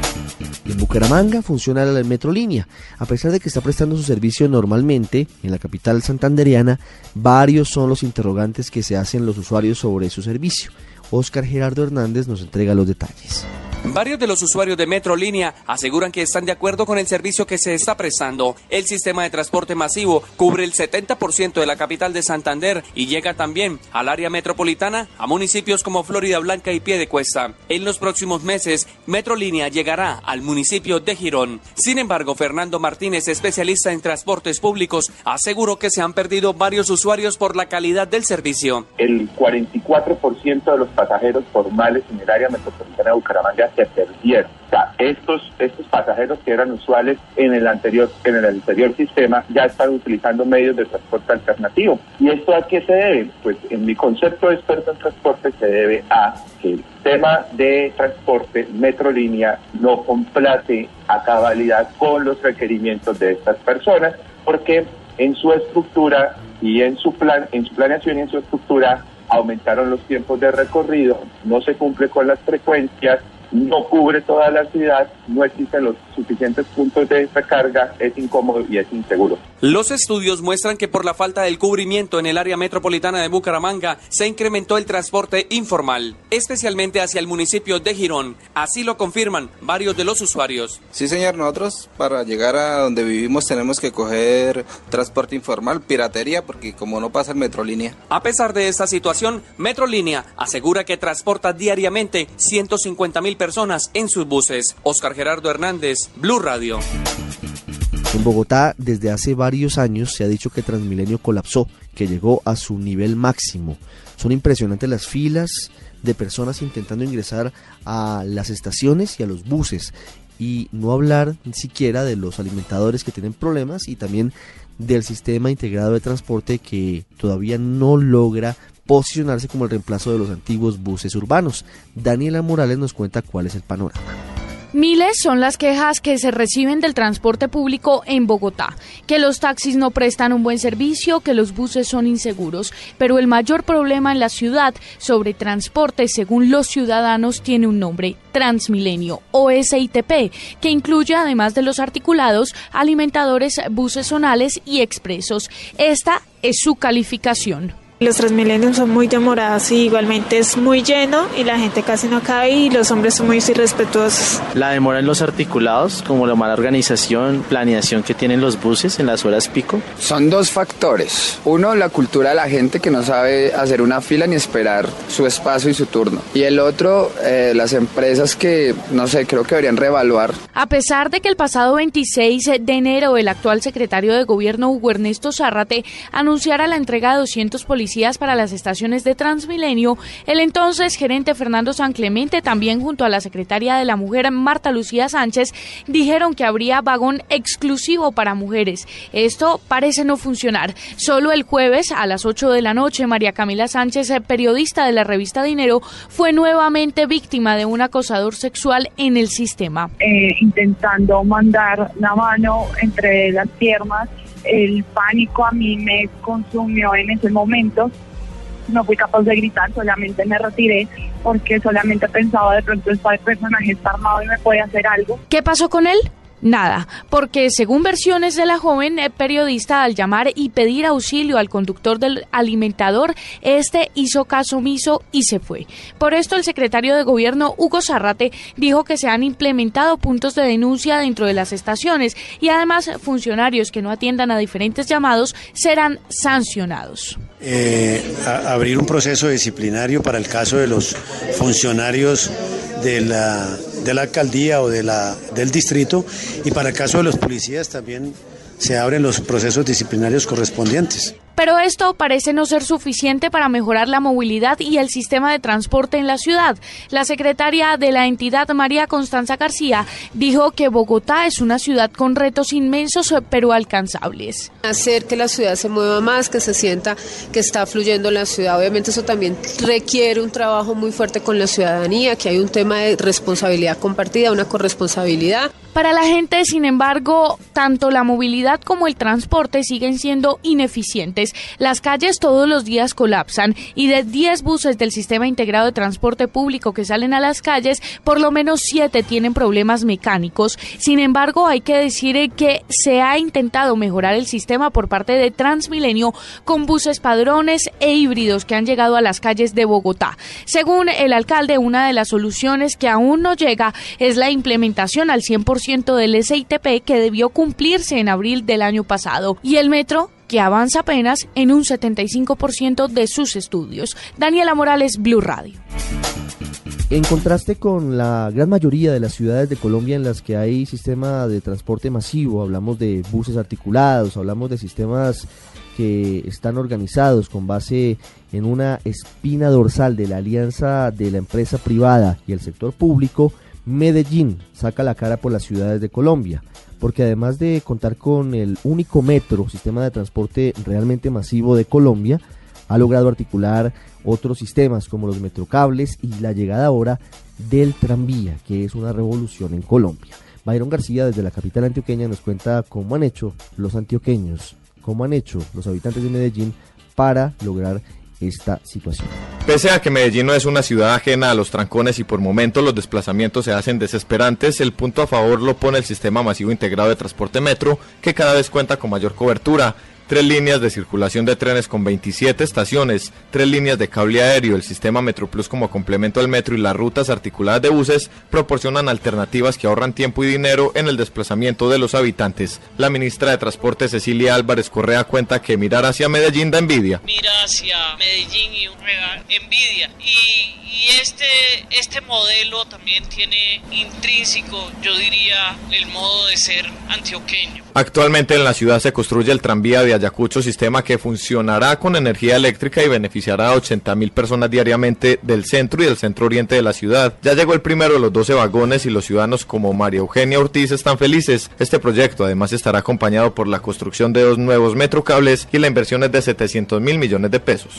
En Bucaramanga funciona la Metrolínea. A pesar de que está prestando su servicio normalmente en la capital santanderiana, varios son los interrogantes que se hacen los usuarios sobre su servicio. Oscar Gerardo Hernández nos entrega los detalles. Varios de los usuarios de Metrolínea aseguran que están de acuerdo con el servicio que se está prestando. El sistema de transporte masivo cubre el 70% de la capital de Santander y llega también al área metropolitana, a municipios como Florida Blanca y Piedecuesta. En los próximos meses, Metrolínea llegará al municipio de Girón. Sin embargo, Fernando Martínez, especialista en transportes públicos, aseguró que se han perdido varios usuarios por la calidad del servicio. El 44% de los pasajeros formales en el área metropolitana de Bucaramanga se perdieron. O sea, estos, estos pasajeros que eran usuales en el anterior, en el anterior sistema ya están utilizando medios de transporte alternativo. ¿Y esto a qué se debe? Pues en mi concepto de experto en transporte se debe a que el tema de transporte Metrolínea no complace a cabalidad con los requerimientos de estas personas porque en su estructura y en su plan, en su planeación y en su estructura aumentaron los tiempos de recorrido, no se cumple con las frecuencias, no cubre toda la ciudad, no existen los suficientes puntos de recarga, es incómodo y es inseguro. Los estudios muestran que por la falta del cubrimiento en el área metropolitana de Bucaramanga se incrementó el transporte informal, especialmente hacia el municipio de Girón. Así lo confirman varios de los usuarios. Sí, señor, nosotros para llegar a donde vivimos tenemos que coger transporte informal, piratería, porque como no pasa el Metrolínea. A pesar de esta situación, Metrolínea asegura que transporta diariamente 150 mil personas en sus buses. Oscar Gerardo Hernández, Blue Radio. En Bogotá, desde hace varios años se ha dicho que Transmilenio colapsó, que llegó a su nivel máximo. Son impresionantes las filas de personas intentando ingresar a las estaciones y a los buses. Y no hablar ni siquiera de los alimentadores que tienen problemas y también del sistema integrado de transporte que todavía no logra posicionarse como el reemplazo de los antiguos buses urbanos. Daniela Morales nos cuenta cuál es el panorama. Miles son las quejas que se reciben del transporte público en Bogotá, que los taxis no prestan un buen servicio, que los buses son inseguros, pero el mayor problema en la ciudad sobre transporte, según los ciudadanos, tiene un nombre, Transmilenio o SITP, que incluye además de los articulados, alimentadores, buses zonales y expresos. Esta es su calificación. Los Transmilenios son muy demorados y igualmente es muy lleno y la gente casi no cabe y los hombres son muy irrespetuosos. La demora en los articulados, como la mala organización, planeación que tienen los buses en las horas pico. Son dos factores. Uno, la cultura de la gente que no sabe hacer una fila ni esperar su espacio y su turno. Y el otro, eh, las empresas que, no sé, creo que deberían reevaluar. A pesar de que el pasado 26 de enero el actual secretario de gobierno Hugo Ernesto Zárrate anunciara la entrega de 200 policías para las estaciones de Transmilenio, el entonces gerente Fernando San Clemente, también junto a la secretaria de la Mujer Marta Lucía Sánchez, dijeron que habría vagón exclusivo para mujeres. Esto parece no funcionar. Solo el jueves a las 8 de la noche, María Camila Sánchez, periodista de la revista Dinero, fue nuevamente víctima de un acosador sexual en el sistema. Eh, intentando mandar la mano entre las piernas el pánico a mí me consumió en ese momento. No fui capaz de gritar, solamente me retiré porque solamente pensaba de pronto este personaje está armado y me puede hacer algo. ¿Qué pasó con él? Nada, porque según versiones de la joven eh, periodista, al llamar y pedir auxilio al conductor del alimentador, este hizo caso omiso y se fue. Por esto, el secretario de gobierno, Hugo Zarrate, dijo que se han implementado puntos de denuncia dentro de las estaciones y además funcionarios que no atiendan a diferentes llamados serán sancionados. Eh, abrir un proceso disciplinario para el caso de los funcionarios de la, de la alcaldía o de la, del distrito y para el caso de los policías también se abren los procesos disciplinarios correspondientes. Pero esto parece no ser suficiente para mejorar la movilidad y el sistema de transporte en la ciudad. La secretaria de la entidad, María Constanza García, dijo que Bogotá es una ciudad con retos inmensos pero alcanzables. Hacer que la ciudad se mueva más, que se sienta que está fluyendo la ciudad. Obviamente eso también requiere un trabajo muy fuerte con la ciudadanía, que hay un tema de responsabilidad compartida, una corresponsabilidad. Para la gente, sin embargo, tanto la movilidad como el transporte siguen siendo ineficientes. Las calles todos los días colapsan y de 10 buses del sistema integrado de transporte público que salen a las calles, por lo menos 7 tienen problemas mecánicos. Sin embargo, hay que decir que se ha intentado mejorar el sistema por parte de Transmilenio con buses padrones e híbridos que han llegado a las calles de Bogotá. Según el alcalde, una de las soluciones que aún no llega es la implementación al 100% del SITP que debió cumplirse en abril del año pasado y el metro que avanza apenas en un 75% de sus estudios. Daniela Morales, Blue Radio. En contraste con la gran mayoría de las ciudades de Colombia en las que hay sistema de transporte masivo, hablamos de buses articulados, hablamos de sistemas que están organizados con base en una espina dorsal de la alianza de la empresa privada y el sector público, Medellín saca la cara por las ciudades de Colombia, porque además de contar con el único metro, sistema de transporte realmente masivo de Colombia, ha logrado articular otros sistemas como los metrocables y la llegada ahora del tranvía, que es una revolución en Colombia. Byron García desde la capital antioqueña nos cuenta cómo han hecho los antioqueños, cómo han hecho los habitantes de Medellín para lograr esta situación. Pese a que Medellín no es una ciudad ajena a los trancones y por momentos los desplazamientos se hacen desesperantes, el punto a favor lo pone el sistema masivo integrado de transporte metro, que cada vez cuenta con mayor cobertura tres líneas de circulación de trenes con 27 estaciones, tres líneas de cable aéreo, el sistema MetroPlus como complemento al metro y las rutas articuladas de buses proporcionan alternativas que ahorran tiempo y dinero en el desplazamiento de los habitantes. La ministra de Transporte Cecilia Álvarez Correa cuenta que mirar hacia Medellín da envidia. Mira hacia Medellín y envidia. Y, y este, este modelo también tiene intrínseco, yo diría, el modo de ser antioqueño. Actualmente en la ciudad se construye el tranvía de Ayacucho, sistema que funcionará con energía eléctrica y beneficiará a 80 mil personas diariamente del centro y del centro oriente de la ciudad. Ya llegó el primero de los 12 vagones y los ciudadanos como María Eugenia Ortiz están felices. Este proyecto además estará acompañado por la construcción de dos nuevos metrocables y la inversión es de 700 mil millones de pesos.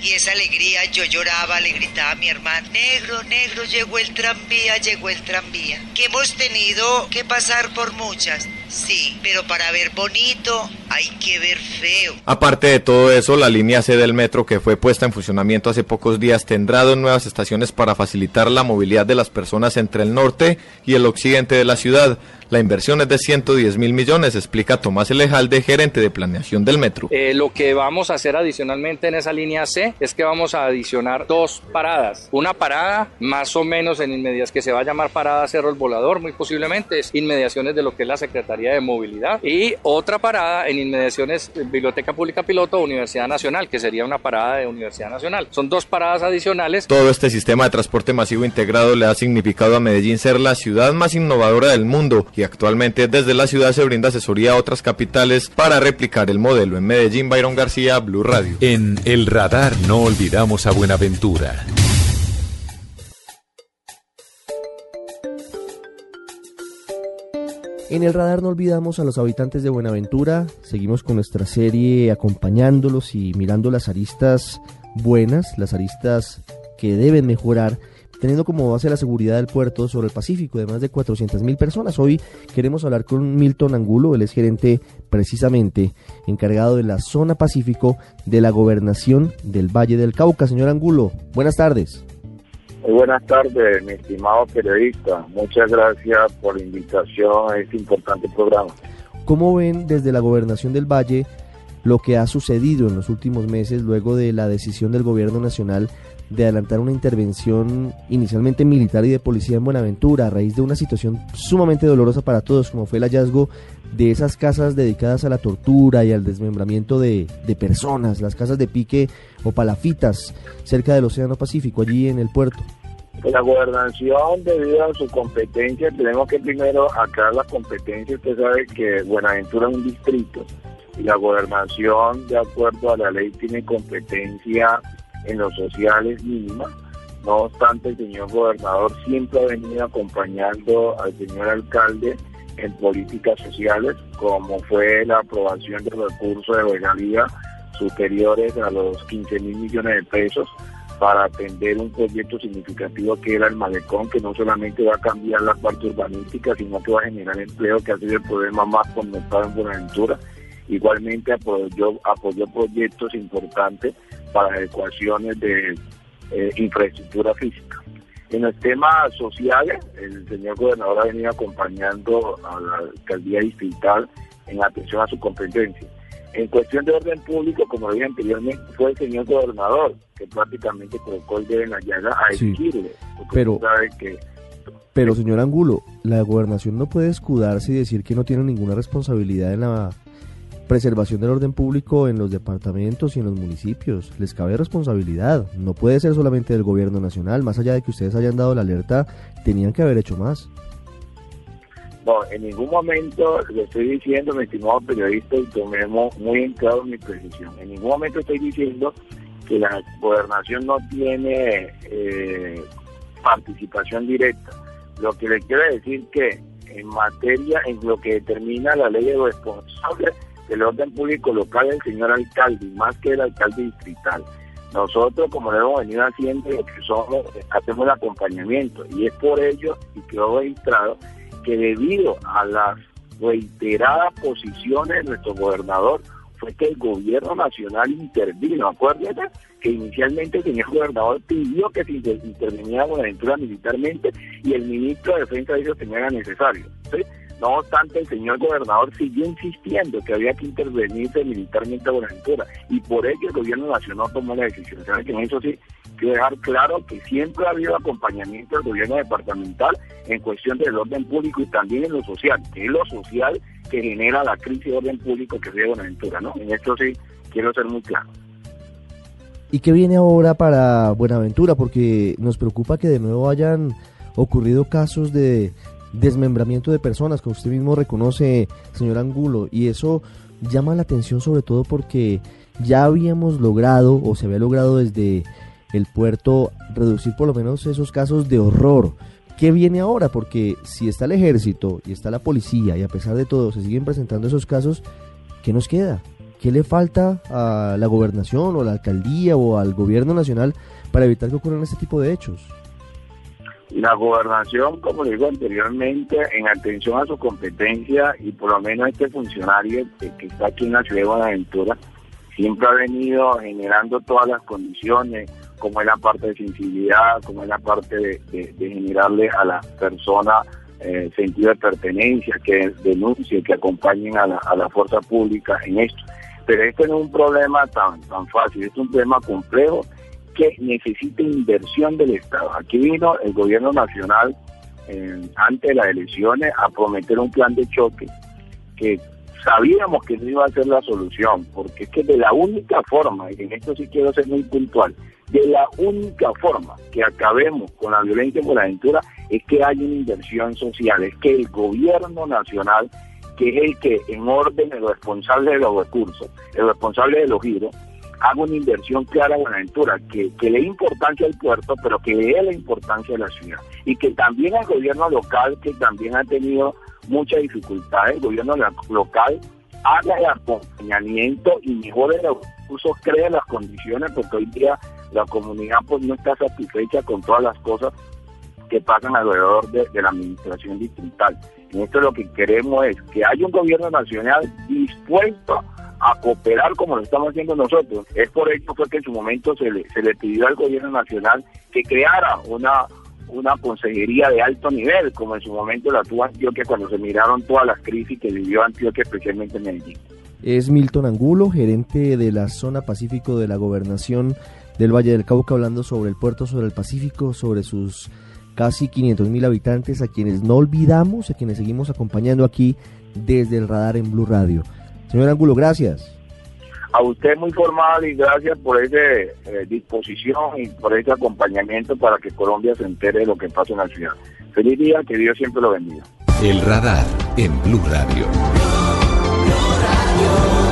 Y esa alegría yo lloraba, le gritaba a mi hermano, negro, negro, llegó el tranvía, llegó el tranvía. Que hemos tenido que pasar por muchas, sí, pero para ver bonito hay que ver feo. Aparte de todo eso, la línea C del metro que fue puesta en funcionamiento hace pocos días tendrá dos nuevas estaciones para facilitar la movilidad de las personas entre el norte y el occidente de la ciudad. La inversión es de 110 mil millones, explica Tomás Elejalde, gerente de planeación del metro. Eh, lo que vamos a hacer adicionalmente en esa línea C es que vamos a adicionar dos paradas. Una parada más o menos en inmediaciones que se va a llamar parada Cerro el Volador, muy posiblemente es inmediaciones de lo que es la Secretaría de Movilidad. Y otra parada en inmediaciones Biblioteca Pública Piloto Universidad Nacional, que sería una parada de Universidad Nacional. Son dos paradas adicionales. Todo este sistema de transporte masivo integrado le ha significado a Medellín ser la ciudad más innovadora del mundo y actualmente desde la ciudad se brinda asesoría a otras capitales para replicar el modelo. En Medellín, Byron García, Blue Radio. En El Radar no olvidamos a Buenaventura. En el radar no olvidamos a los habitantes de Buenaventura, seguimos con nuestra serie acompañándolos y mirando las aristas buenas, las aristas que deben mejorar teniendo como base la seguridad del puerto sobre el Pacífico de más de 400 mil personas. Hoy queremos hablar con Milton Angulo, él es gerente precisamente encargado de la zona Pacífico de la gobernación del Valle del Cauca. Señor Angulo, buenas tardes. Muy buenas tardes, mi estimado periodista. Muchas gracias por la invitación a este importante programa. ¿Cómo ven desde la gobernación del Valle lo que ha sucedido en los últimos meses luego de la decisión del gobierno nacional de adelantar una intervención inicialmente militar y de policía en Buenaventura a raíz de una situación sumamente dolorosa para todos, como fue el hallazgo de esas casas dedicadas a la tortura y al desmembramiento de, de personas, las casas de pique o palafitas cerca del Océano Pacífico, allí en el puerto. La gobernación, debido a su competencia, tenemos que primero aclarar la competencia. Usted sabe que Buenaventura es un distrito y la gobernación, de acuerdo a la ley, tiene competencia en los sociales mínima. No obstante, el señor gobernador siempre ha venido acompañando al señor alcalde en políticas sociales, como fue la aprobación de recursos de regalía superiores a los 15 mil millones de pesos para atender un proyecto significativo que era el malecón, que no solamente va a cambiar la parte urbanística, sino que va a generar empleo, que ha sido el problema más conectado en Buenaventura. Igualmente apoyó, apoyó proyectos importantes para adecuaciones de eh, infraestructura física. En los temas sociales, el señor gobernador ha venido acompañando a la alcaldía distrital en atención a su competencia. En cuestión de orden público, como dije anteriormente, fue el señor gobernador que prácticamente colocó el dedo en la llaga a exigirle. pero, pero, señor Angulo, la gobernación no puede escudarse y decir que no tiene ninguna responsabilidad en la preservación del orden público en los departamentos y en los municipios. Les cabe responsabilidad. No puede ser solamente del gobierno nacional. Más allá de que ustedes hayan dado la alerta, tenían que haber hecho más. No, en ningún momento le estoy diciendo, mi estimado periodista, y tomemos muy en claro mi precisión. En ningún momento estoy diciendo que la gobernación no tiene eh, participación directa. Lo que le quiero decir que en materia, en lo que determina la ley de responsables, el orden público local el señor alcalde, más que el alcalde distrital. Nosotros, como lo hemos venido haciendo, somos, hacemos el acompañamiento y es por ello, y quedó registrado, que debido a las reiteradas posiciones de nuestro gobernador, fue que el gobierno nacional intervino. Acuérdense que inicialmente el señor gobernador pidió que se interviniera Buenaventura militarmente y el ministro de Defensa dijo que no era necesario. No obstante, el señor gobernador siguió insistiendo que había que intervenirse militarmente a Buenaventura y por ello el gobierno nacional tomó la decisión. ¿Saben que eso sí quiero dejar claro que siempre ha habido acompañamiento del gobierno departamental en cuestión del orden público y también en lo social, que es lo social que genera la crisis de orden público que vive Buenaventura, ¿no? En esto sí quiero ser muy claro. ¿Y qué viene ahora para Buenaventura? Porque nos preocupa que de nuevo hayan ocurrido casos de desmembramiento de personas, como usted mismo reconoce, señor Angulo, y eso llama la atención sobre todo porque ya habíamos logrado, o se había logrado desde el puerto, reducir por lo menos esos casos de horror. ¿Qué viene ahora? Porque si está el ejército y está la policía y a pesar de todo se siguen presentando esos casos, ¿qué nos queda? ¿Qué le falta a la gobernación o a la alcaldía o al gobierno nacional para evitar que ocurran este tipo de hechos? La gobernación, como le digo anteriormente, en atención a su competencia y por lo menos este funcionario que, está aquí en la ciudad de Buenaventura, siempre ha venido generando todas las condiciones, como es la parte de sensibilidad, como es la parte de, generarle a la persona eh, sentido de pertenencia, que denuncie, que acompañen a la, a la fuerza pública en esto. Pero este no es un problema tan, tan fácil, es un tema complejo que necesita inversión del Estado. Aquí vino el gobierno nacional eh, ante las elecciones a prometer un plan de choque que sabíamos que no iba a ser la solución, porque es que de la única forma, y en esto sí quiero ser muy puntual, de la única forma que acabemos con la violencia por la aventura es que haya una inversión social, es que el gobierno nacional, que es el que en orden el responsable de los recursos, el responsable de los giros, haga una inversión clara en Buenaventura, que, que le dé importancia al puerto, pero que le la importancia a la ciudad. Y que también el gobierno local, que también ha tenido muchas dificultades, el gobierno local haga el acompañamiento y mejore los recursos, cree las condiciones, porque hoy día la comunidad pues no está satisfecha con todas las cosas que pasan alrededor de, de la administración distrital. Y esto lo que queremos es que haya un gobierno nacional dispuesto a cooperar como lo estamos haciendo nosotros. Es por ello fue que en su momento se le, se le pidió al gobierno nacional que creara una una consejería de alto nivel, como en su momento la tuvo Antioquia cuando se miraron todas las crisis que vivió Antioquia, especialmente en Medellín. Es Milton Angulo, gerente de la zona Pacífico de la Gobernación del Valle del Cauca, hablando sobre el puerto, sobre el Pacífico, sobre sus casi 500 mil habitantes, a quienes no olvidamos, a quienes seguimos acompañando aquí desde el radar en Blue Radio. Señor Ángulo, gracias. A usted muy formal y gracias por esa eh, disposición y por ese acompañamiento para que Colombia se entere de lo que pasa en la ciudad. Feliz día, que Dios siempre lo bendiga. El radar en Blue Radio. Blue Radio.